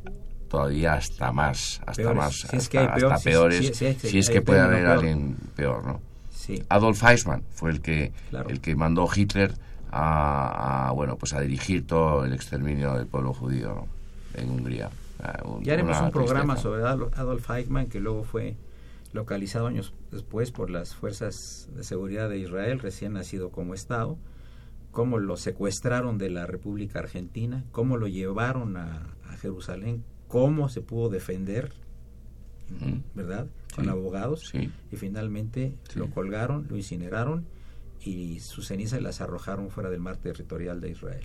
todavía hasta más hasta Peores. más Si es hasta, que peor, hasta si- peores si- si es que si es hay que puede haber peor. alguien peor no Sí. Adolf Eichmann fue el que Claro. el que mandó Hitler a, a, bueno pues a dirigir todo el exterminio del pueblo judío ¿no? en Hungría Ah, Ya haremos un programa sobre Adol- Adolf Eichmann, que luego fue localizado años después por las fuerzas de seguridad de Israel, recién nacido como Estado, cómo lo secuestraron de la República Argentina, cómo lo llevaron a, a Jerusalén, cómo se pudo defender. ¿verdad? Con abogados. sí Y finalmente Sí. lo colgaron, lo incineraron y sus cenizas las arrojaron fuera del mar territorial de Israel.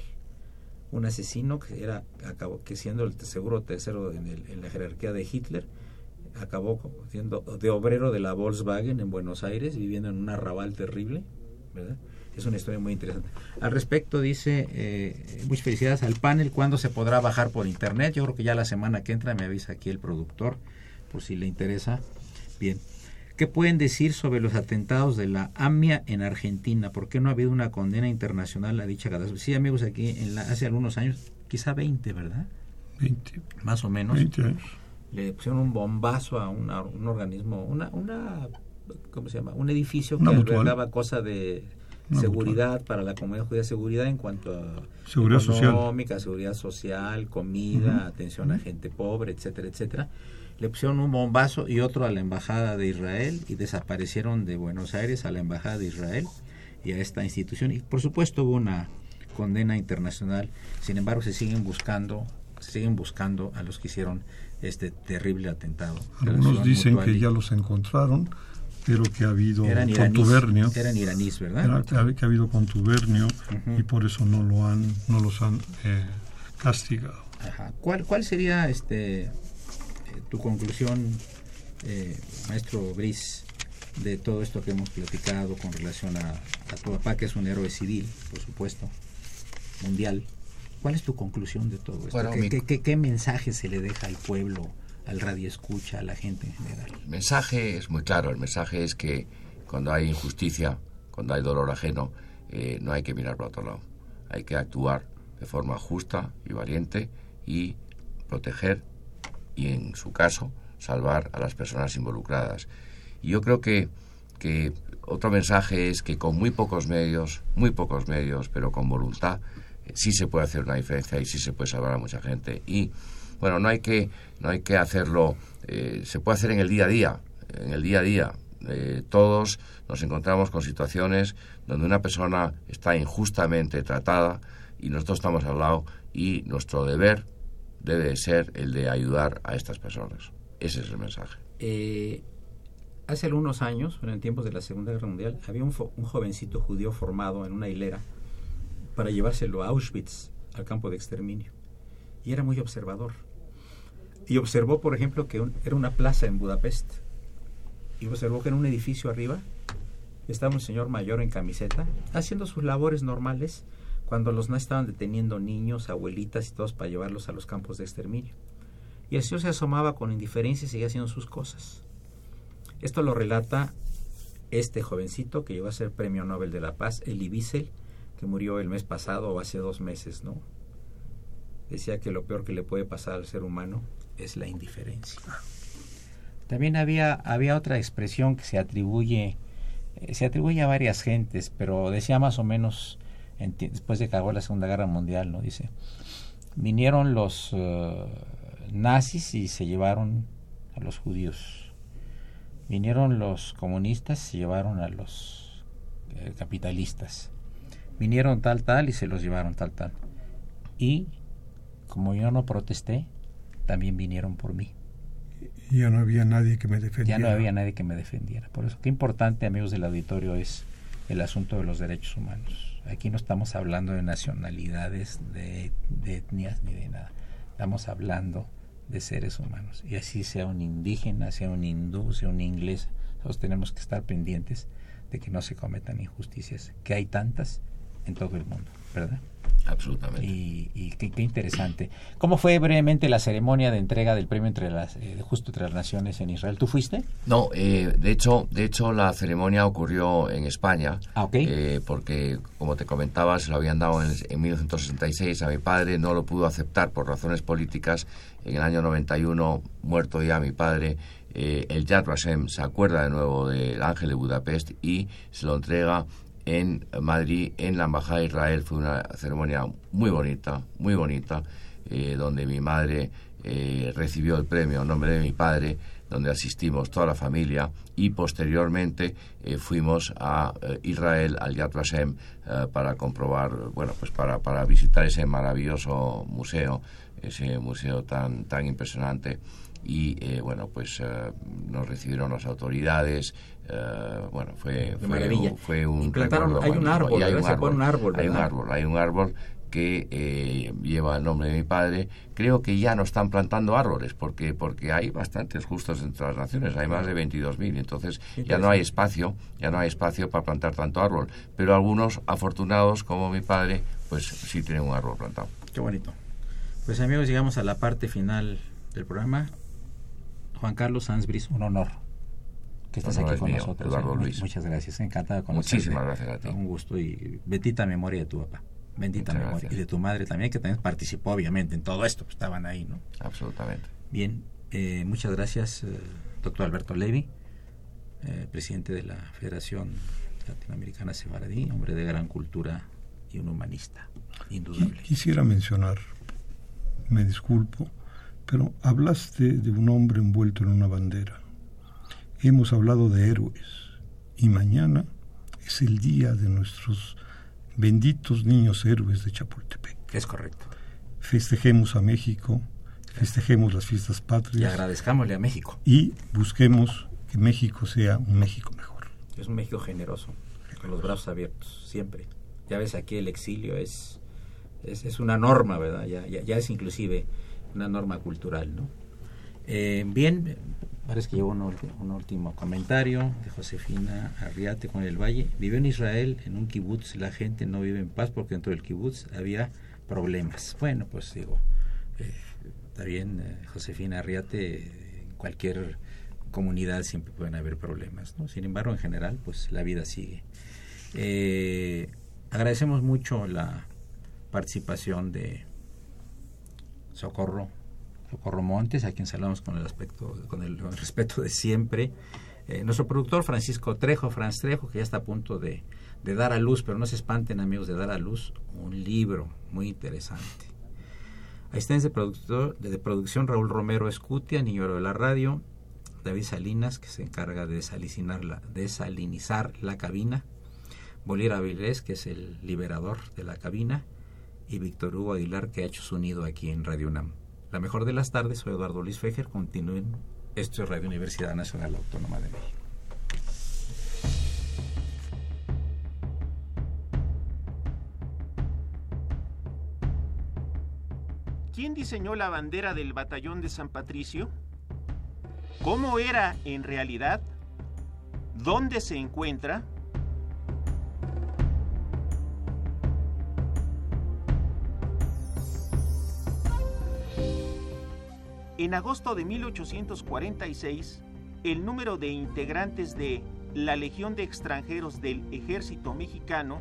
Un asesino que era acabó que siendo el seguro tercero en, el- en la jerarquía de Hitler acabó siendo de obrero de la Volkswagen en Buenos Aires viviendo en un arrabal terrible, ¿verdad? Es una historia muy interesante. Al respecto dice eh, muchas felicidades al panel. ¿Cuándo se podrá bajar por internet? Yo creo que ya la semana que entra me avisa aquí el productor por si le interesa. Bien. ¿Qué pueden decir sobre los atentados de la AMIA en Argentina? ¿Por qué no ha habido una condena internacional a dicha catástrofe? Sí, amigos, aquí en la- hace algunos años, quizá 20, ¿verdad? 20, Más o menos. 20 años. Le pusieron un bombazo a una- un organismo, una, una, ¿cómo se llama? Un edificio Una que albergaba cosa de Una seguridad para la comunidad judía, seguridad en cuanto a Seguridad social. económica, seguridad social, comida, atención a gente pobre, etcétera, etcétera. Le pusieron un bombazo y otro a la embajada de Israel y desaparecieron de Buenos Aires a la embajada de Israel y a esta institución. Y por supuesto hubo una condena internacional. Sin embargo, se siguen buscando, se siguen buscando a los que hicieron este terrible atentado. Algunos dicen Mutual. que ya los encontraron, pero que ha habido eran iraníes, contubernio. eran iraníes, ¿verdad? Era- que ha- habido contubernio y por eso no lo han no los han eh, castigado. Ajá. ¿Cuál, ¿Cuál sería este tu conclusión, eh, maestro Brice, de todo esto que hemos platicado con relación a, a tu papá, que es un héroe civil, por supuesto, mundial. ¿Cuál es tu conclusión de todo esto? Bueno, ¿Qué, mi- qué- qué- qué mensaje se le deja al pueblo, al radio escucha, a la gente en general? El mensaje es muy claro. El mensaje es que cuando hay injusticia, cuando hay dolor ajeno, eh, no hay que mirar para otro lado. Hay que actuar de forma justa y valiente y proteger y, en su caso, salvar a las personas involucradas. Y yo creo que, que otro mensaje es que con muy pocos medios, muy pocos medios, pero con voluntad, eh, sí se puede hacer una diferencia y sí se puede salvar a mucha gente. Y bueno, no hay que, no hay que hacerlo, eh, se puede hacer en el día a día, en el día a día. Eh, todos nos encontramos con situaciones donde una persona está injustamente tratada y nosotros estamos al lado y nuestro deber debe ser el de ayudar a estas personas. Ese es el mensaje. Eh, hace algunos años, en tiempos de la Segunda Guerra Mundial, había un, jovencito judío formado en una hilera para llevárselo a Auschwitz, al campo de exterminio. Y era muy observador. Y observó, por ejemplo, que un- era una plaza en Budapest. Y observó que en un edificio arriba estaba un señor mayor en camiseta haciendo sus labores normales cuando los nazis estaban deteniendo niños, abuelitas y todos para llevarlos a los campos de exterminio. Y el señor se asomaba con indiferencia y seguía haciendo sus cosas. Esto lo relata este jovencito que llegó a ser premio Nobel de la Paz, Elie Wiesel, que murió el mes pasado o hace dos meses, ¿no? Decía que lo peor que le puede pasar al ser humano es la indiferencia. También había, había otra expresión que se atribuye, eh, se atribuye a varias gentes, pero decía más o menos después de que acabó la Segunda Guerra Mundial, ¿no? Dice, vinieron los eh, nazis y se llevaron a los judíos. Vinieron los comunistas y se llevaron a los eh, capitalistas. Vinieron tal, tal y se los llevaron tal, tal. Y como yo no protesté, también vinieron por mí. Y ya no había nadie que me Ya defendiera. no había nadie que me defendiera. Por eso, qué importante, amigos del auditorio, es el asunto de los derechos humanos. Aquí no estamos hablando de nacionalidades, de, etnias ni de nada. Estamos hablando de seres humanos. Y así sea un indígena, sea un hindú, sea un inglés, todos tenemos que estar pendientes de que no se cometan injusticias, que hay tantas en todo el mundo, ¿verdad? Absolutamente. Y, y qué, qué interesante. ¿Cómo fue brevemente la ceremonia de entrega del premio entre las, eh, Justo entre las Naciones en Israel? ¿Tú fuiste? No, eh, de hecho, de hecho la ceremonia ocurrió en España, Ah, ok. eh, porque como te comentaba, se lo habían dado en, en 1966 a mi padre, no lo pudo aceptar por razones políticas. En el año 91, muerto ya mi padre, eh, el Yad Vashem se acuerda de nuevo del Ángel de Budapest y se lo entrega en Madrid, en la Embajada de Israel. Fue una ceremonia muy bonita, muy bonita, eh, donde mi madre eh, recibió el premio en nombre de mi padre, donde asistimos toda la familia y posteriormente eh, fuimos a Israel, al Yad Vashem, para comprobar, bueno, pues para, para visitar ese maravilloso museo, ese museo tan, tan impresionante. Y bueno, pues nos recibieron las autoridades. Eh, bueno, fue, fue, un- fue un. Y plantaron- recuerdo hay un árbol, Y hay un árbol, Hay un árbol, hay un árbol que eh, lleva el nombre de mi padre. Creo que ya no están plantando árboles porque porque hay bastantes justos entre las naciones, hay más de 22.000, entonces ya no hay espacio, ya no hay espacio para plantar tanto árbol, pero algunos afortunados como mi padre, pues sí tienen un árbol plantado. Qué bonito. Pues amigos, llegamos a la parte final del programa. Juan Carlos Sansbris, un honor que estés Honor aquí es con mío, nosotros. Eduardo ¿eh? Luis. Muchas gracias, encantado de conocerte. Muchísimas gracias a ti. Un gusto y bendita memoria de tu papá. Bendita Muchas memoria. gracias. Y de tu madre también, que también participó obviamente en todo esto, pues estaban ahí, ¿no? Absolutamente. Bien, eh, muchas gracias, eh, doctor Alberto Levi, eh, presidente de la Federación Latinoamericana Sefaradí, hombre de gran cultura y un humanista, indudable. Quisiera mencionar, me disculpo, pero hablaste de un hombre envuelto en una bandera. Hemos hablado de héroes y mañana es el día de nuestros benditos niños héroes de Chapultepec. Es correcto. Festejemos a México, festejemos las fiestas Y patrias agradezcámosle a México. y busquemos que México sea un México mejor. Es un México generoso, con los brazos abiertos, siempre. Ya ves, aquí el exilio es, es, es una norma, ¿verdad? Ya, ya, ya es inclusive una norma cultural, ¿no? Eh, bien, parece que llevo un, último comentario de Josefina Arriate con el Valle. Vive en Israel, en un kibutz, la gente no vive en paz porque dentro del kibutz había problemas. Bueno, pues digo, eh, bien, eh, Josefina Arriate, en cualquier comunidad siempre pueden haber problemas, ¿no? Sin embargo, en general, pues la vida sigue. agradecemos mucho la participación de Socorro Socorro Montes, a quien saludamos con el aspecto, con el, respeto de siempre. Eh, nuestro productor Francisco Trejo, Franz Trejo, que ya está a punto de, dar a luz, pero no se espanten amigos, de dar a luz un libro muy interesante. Asistentes de, productor, de, producción Raúl Romero Escutia, niño de la radio, David Salinas, que se encarga de la, desalinizar la cabina, Bolívar Avilés, que es el liberador de la cabina, y Víctor Hugo Aguilar, que ha hecho su nido aquí en Radio UNAM. La mejor de las tardes, soy Eduardo Luis Fejer. Continúen. Esto es Radio Universidad Nacional Autónoma de México. ¿Quién diseñó la bandera del batallón de San Patricio? ¿Cómo era en realidad? ¿Dónde se encuentra? En agosto de 1846, el número de integrantes de la Legión de Extranjeros del Ejército Mexicano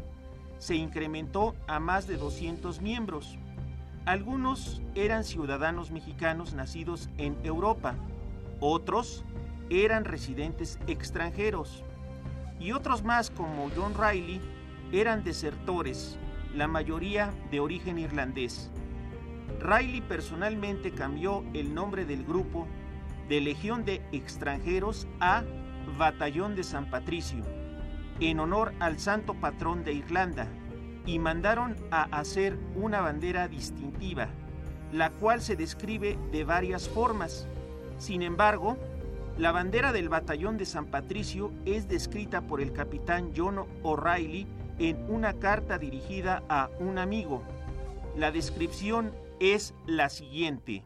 se incrementó a más de 200 miembros. Algunos eran ciudadanos mexicanos nacidos en Europa, otros eran residentes extranjeros y otros más como John Riley eran desertores, la mayoría de origen irlandés. Riley personalmente cambió el nombre del grupo de Legión de Extranjeros a Batallón de San Patricio, en honor al santo patrón de Irlanda, y mandaron a hacer una bandera distintiva, la cual se describe de varias formas. Sin embargo, la bandera del Batallón de San Patricio es descrita por el capitán John O'Reilly en una carta dirigida a un amigo. La descripción es la siguiente.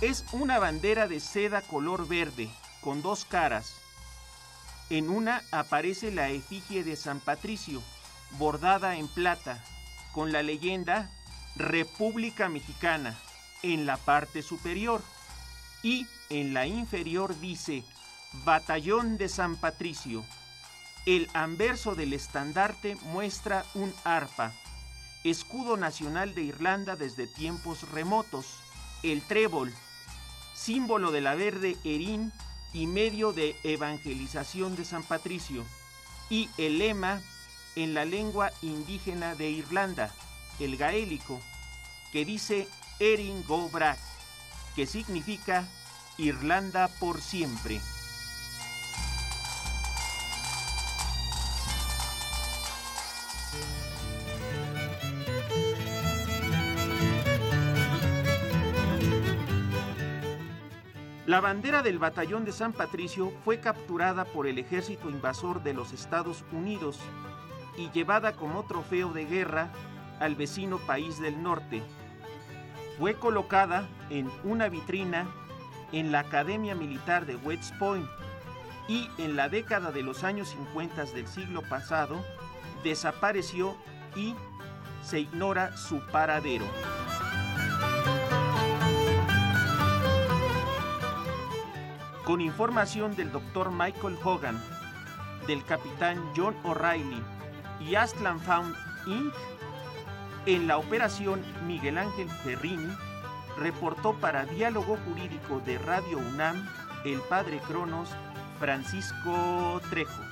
Es una bandera de seda color verde, con dos caras. En una aparece la efigie de San Patricio, bordada en plata, con la leyenda República Mexicana en la parte superior y en la inferior dice Batallón de San Patricio. El anverso del estandarte muestra un arpa, escudo nacional de Irlanda desde tiempos remotos, el trébol, símbolo de la verde erín y medio de evangelización de San Patricio, y el lema en la lengua indígena de Irlanda, el gaélico, que dice Erin Go que significa Irlanda por siempre. La bandera del batallón de San Patricio fue capturada por el ejército invasor de los Estados Unidos y llevada como trofeo de guerra al vecino país del norte, fue colocada en una vitrina en la Academia Militar de West Point y en la década de los años 50 del siglo pasado desapareció y se ignora su paradero. Con información del doctor Michael Hogan, del capitán John O'Reilly y Astland Found Inc., en la operación Miguel Ángel Ferrini reportó para Diálogo Jurídico de Radio UNAM el padre Cronos Francisco Trejo.